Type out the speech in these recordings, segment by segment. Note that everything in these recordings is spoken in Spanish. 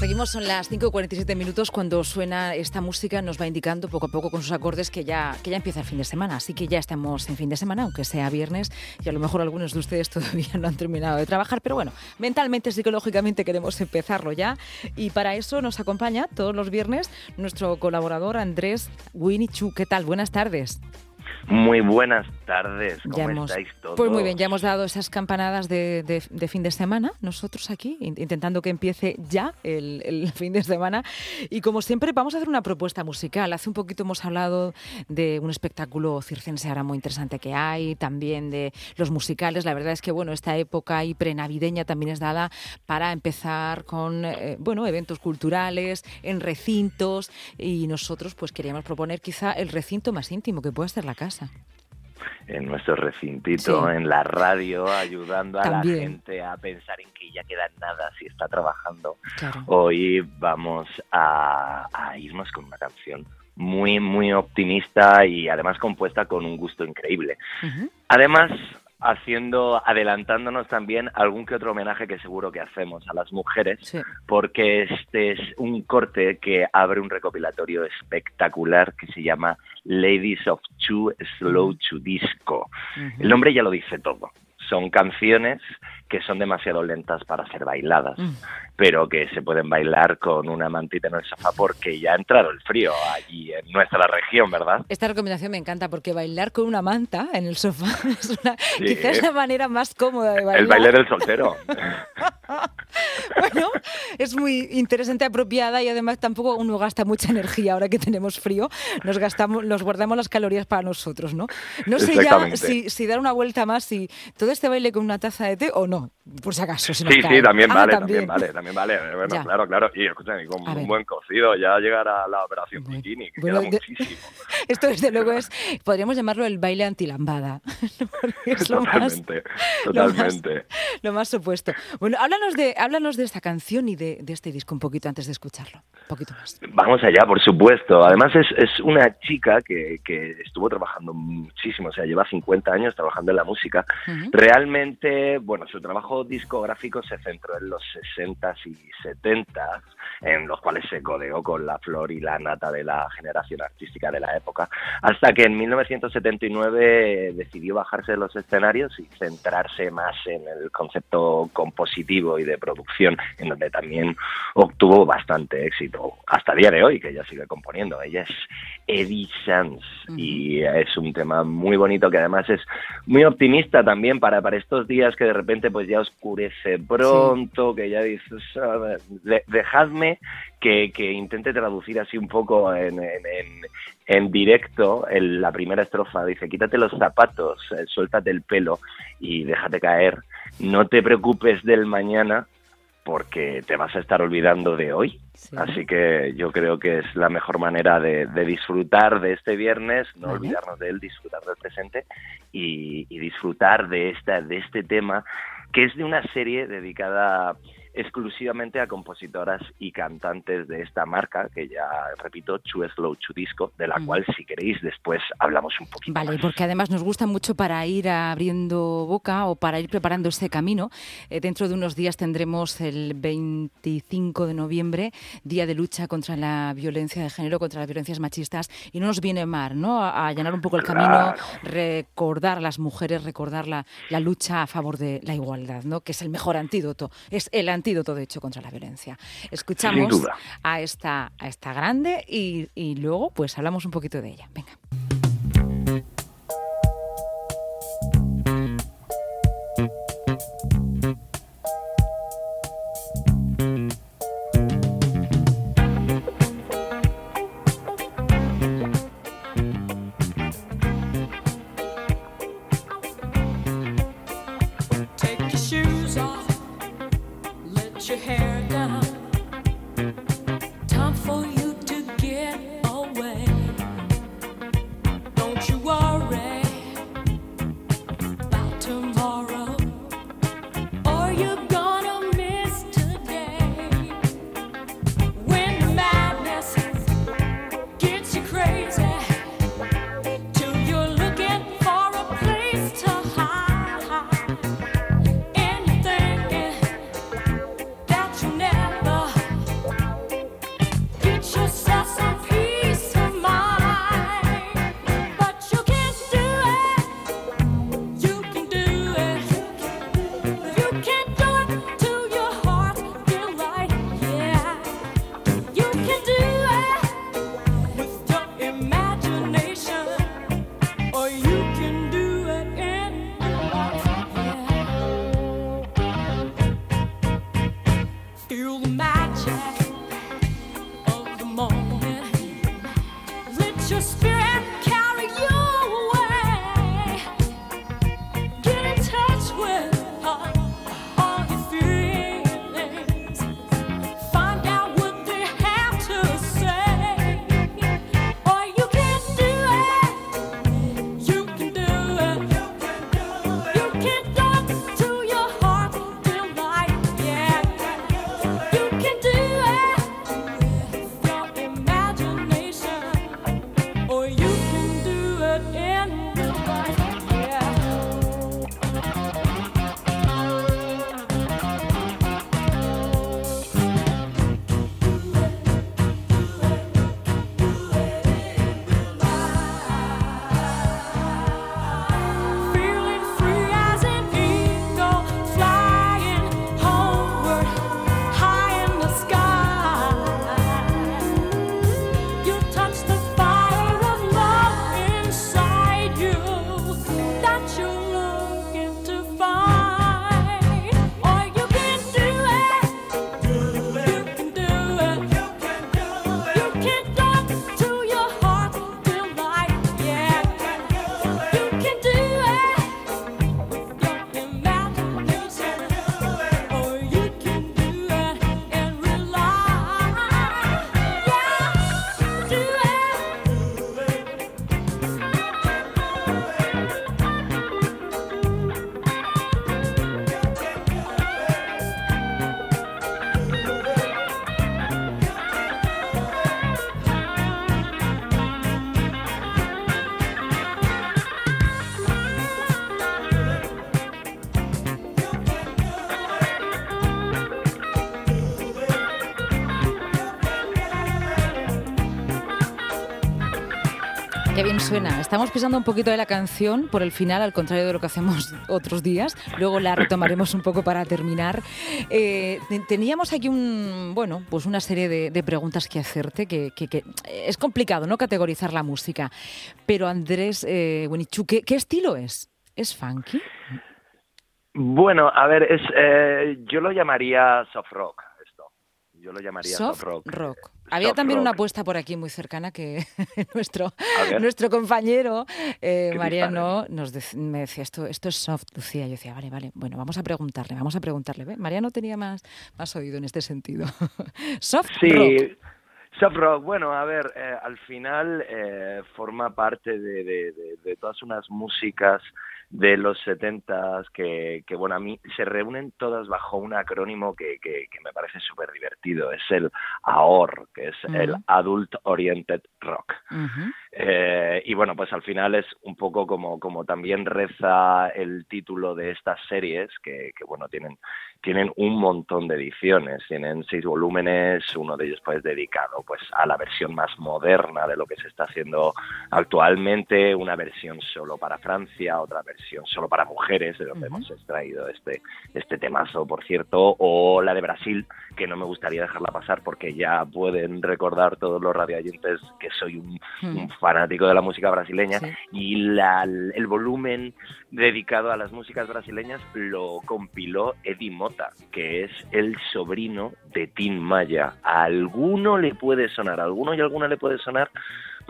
Seguimos, son las 5.47 minutos cuando suena esta música, nos va indicando poco a poco con sus acordes que ya, que ya empieza el fin de semana, así que ya estamos en fin de semana, aunque sea viernes, y a lo mejor algunos de ustedes todavía no han terminado de trabajar, pero bueno, mentalmente, psicológicamente queremos empezarlo ya, y para eso nos acompaña todos los viernes nuestro colaborador Andrés Winichu. ¿Qué tal? Buenas tardes. Muy buenas tardes, ¿cómo estáis todos? Pues muy bien, ya hemos dado esas campanadas de, fin de semana, nosotros aquí, intentando que empiece ya el, fin de semana. Y como siempre, vamos a hacer una propuesta musical. Hace un poquito hemos hablado de un espectáculo circense ahora muy interesante que hay, también de los musicales. La verdad es que, bueno, esta época y prenavideña también es dada para empezar con, eh, bueno, eventos culturales en recintos y nosotros pues queríamos proponer quizá el recinto más íntimo que puede ser la casa. En nuestro recintito, en la radio, ayudando a la gente a pensar en que ya queda nada si está trabajando. Hoy vamos a, irnos con una canción muy, muy optimista y además compuesta con un gusto increíble. Además, haciendo, adelantándonos también algún que otro homenaje que seguro que hacemos a las mujeres, porque este es un corte que abre un recopilatorio espectacular que se llama Ladies of Two Slow to Disco. El nombre ya lo dice todo. Son canciones que son demasiado lentas para ser bailadas, mm. pero que se pueden bailar con una mantita en el sofá porque ya ha entrado el frío allí en nuestra región, ¿verdad? Esta recomendación me encanta porque bailar con una manta en el sofá es una, quizás la manera más cómoda de bailar. El baile del soltero. bueno, es muy interesante, apropiada y además tampoco uno gasta mucha energía ahora que tenemos frío. Nos gastamos, nos guardamos las calorías para nosotros, ¿no? No sé ya si, si dar una vuelta más, si todo este baile con una taza de té o no por si acaso. sí, sí, también ah, vale, también. vale, también vale. Bueno, claro, claro. Y escúchame, con un buen cocido ya llegará la operación bikini, que queda muchísimo. Esto desde luego es, podríamos llamarlo el baile antilambada. totalmente, totalmente. Lo más, supuesto. Bueno, háblanos de, háblanos de esta canción y de, de, este disco un poquito antes de escucharlo. Un poquito más. Vamos allá, por supuesto. Además es, es una chica que, que estuvo trabajando muchísimo, o sea, lleva 50 años trabajando en la música. Realmente, bueno, su trabajo discográfico se centró en los 60s y 70s, en los cuales se codeó con la flor y la nata de la generación artística de la época, hasta que en 1979 decidió bajarse de los escenarios y centrarse más en el concepto compositivo y de producción, en donde también obtuvo bastante éxito, hasta el día de hoy, que ella sigue componiendo. Ella es Eddie Sands y es un tema muy bonito que además es muy optimista también para, para estos días que de repente pues ya oscurece pronto, que ya dices, dejadme que, que, intente traducir así un poco en, en, en, directo en la primera estrofa. Dice, quítate los zapatos, eh, suéltate el pelo y déjate caer. No te preocupes del mañana porque te vas a estar olvidando de hoy. Así que yo creo que es la mejor manera de, disfrutar de este viernes, no olvidarnos de él, disfrutar del presente y, y disfrutar de, esta, de este tema que es de una serie dedicada exclusivamente a compositoras y cantantes de esta marca, que ya repito, Chu Slow Chu Disco, de la mm. cual si queréis después hablamos un poquito. Vale, porque además nos gusta mucho para ir abriendo boca o para ir preparando este camino. Eh, dentro de unos días tendremos el 25 de noviembre, Día de Lucha contra la Violencia de Género, contra las violencias machistas, y no nos viene mal, ¿no? A, allanar un poco el camino, recordar a las mujeres, recordar la, la lucha a favor de la igualdad, ¿no? Que es el mejor antídoto, es el antídoto antídoto, de hecho, contra la violencia. Escuchamos a esta, a esta grande y, y luego pues hablamos un poquito de ella. Venga. your spirit. Suena. Estamos pisando un poquito de la canción por el final, al contrario de lo que hacemos otros días. Luego la retomaremos un poco para terminar. Eh, teníamos aquí un, bueno, pues una serie de, preguntas que hacerte, que, es complicado, ¿no? Categorizar la música. Pero Andrés eh, ¿qué, ¿qué estilo es? ¿Es funky? Bueno, a ver, es, eh, yo lo llamaría soft rock, esto. Yo lo llamaría soft, rock. Había también una apuesta por aquí muy cercana que nuestro, nuestro compañero eh, Mariano nos me decía, esto, esto es soft, Lucía. Yo decía, vale, vale, bueno, vamos a preguntarle, vamos a preguntarle. ¿Ve? Mariano tenía más, más oído en este sentido. soft sí. Rock, bueno, a ver, eh, al final eh, forma parte de, de, todas unas músicas de los setentas que, que, bueno, a mí se reúnen todas bajo un acrónimo que, que, me parece súper divertido. Es el AOR, que es el Adult Oriented Rock. Eh, y bueno, pues al final es un poco como, como también reza el título de estas series, que, que bueno, tienen tienen un montón de ediciones, tienen seis volúmenes, uno de ellos pues dedicado pues a la versión más moderna de lo que se está haciendo actualmente, una versión solo para Francia, otra versión solo para mujeres, de donde hemos extraído este, este temazo, por cierto, o la de Brasil, que no me gustaría dejarla pasar porque ya pueden recordar todos los radioyentes que soy un, fanático de la música brasileña, y la, el volumen dedicado a las músicas brasileñas lo compiló Eddie que es el sobrino de Tim Maya. A alguno le puede sonar, a alguno y alguna le puede sonar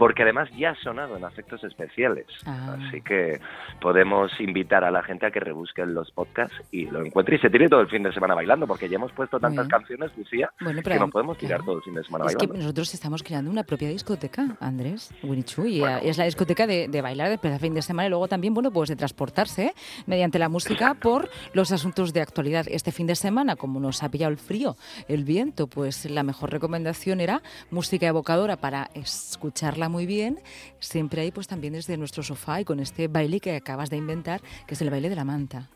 porque además ya ha sonado en efectos especiales. Ah. Así que podemos invitar a la gente a que rebusquen los podcasts y lo encuentre y se tire todo el fin de semana bailando, porque ya hemos puesto tantas canciones, Lucía, que no podemos tirar todo el fin de semana bailando. Es que nosotros estamos creando una propia discoteca, Andrés, Winichu, y es la discoteca de, bailar después del fin de semana y luego también, bueno, pues de transportarse mediante la música por los asuntos de actualidad. Este fin de semana, como nos ha pillado el frío, el viento, pues la mejor recomendación era música evocadora para escucharla muy bien, siempre hay pues también desde nuestro sofá y con este baile que acabas de inventar, que es el baile de la manta.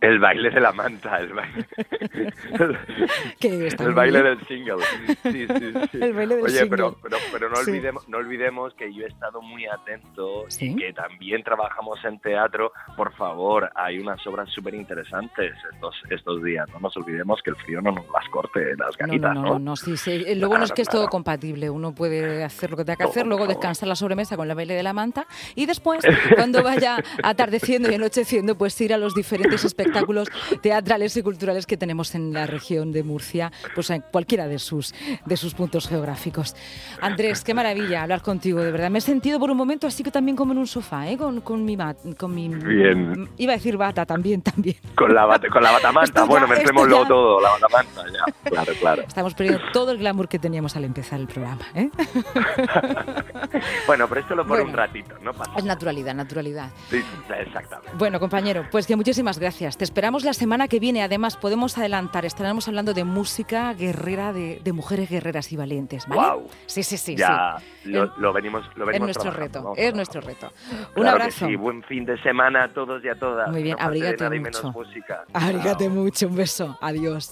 El baile de la manta, el baile, el baile del single. Sí, sí, sí. El baile del Oye, pero, pero, pero, no, olvidemos, no olvidemos que yo he estado muy atento y que también trabajamos en teatro. Por favor, hay unas obras súper interesantes estos, estos días. No nos olvidemos que el frío no nos las corte las ganitas, ¿no? No, no, sí, sí. Lo bueno es que es todo compatible. Uno puede hacer lo que tenga que hacer, luego descansar la sobremesa con el baile de la manta y después, cuando vaya atardeciendo y anocheciendo, pues ir a los diferentes espectáculos espectáculos teatrales y culturales que tenemos en la región de Murcia, pues en cualquiera de sus, de sus puntos geográficos. Andrés, qué maravilla hablar contigo, de verdad. Me he sentido por un momento así que también como en un sofá, ¿eh? con, con mi con mi Bien. Iba a decir bata también, también. Con la, bata, con la batamanta, bueno, mezclémoslo todo, la batamanta, ya. Claro, claro. Estamos perdiendo todo el glamour que teníamos al empezar el programa, ¿eh? bueno, pero esto lo por un ratito, no pasa. Es naturalidad, naturalidad. Sí, exactamente. Bueno, compañero, pues que muchísimas gracias. Te esperamos la semana que viene. Además, podemos adelantar, estaremos hablando de música guerrera, de, mujeres guerreras y valientes. ¿vale? Sí, sí, sí. Ya Lo, venimos, lo venimos Es nuestro reto, es nuestro reto. Un abrazo. sí, buen fin de semana a todos y a todas. Muy bien, abrígate mucho. música. Abrígate mucho, un beso. Adiós.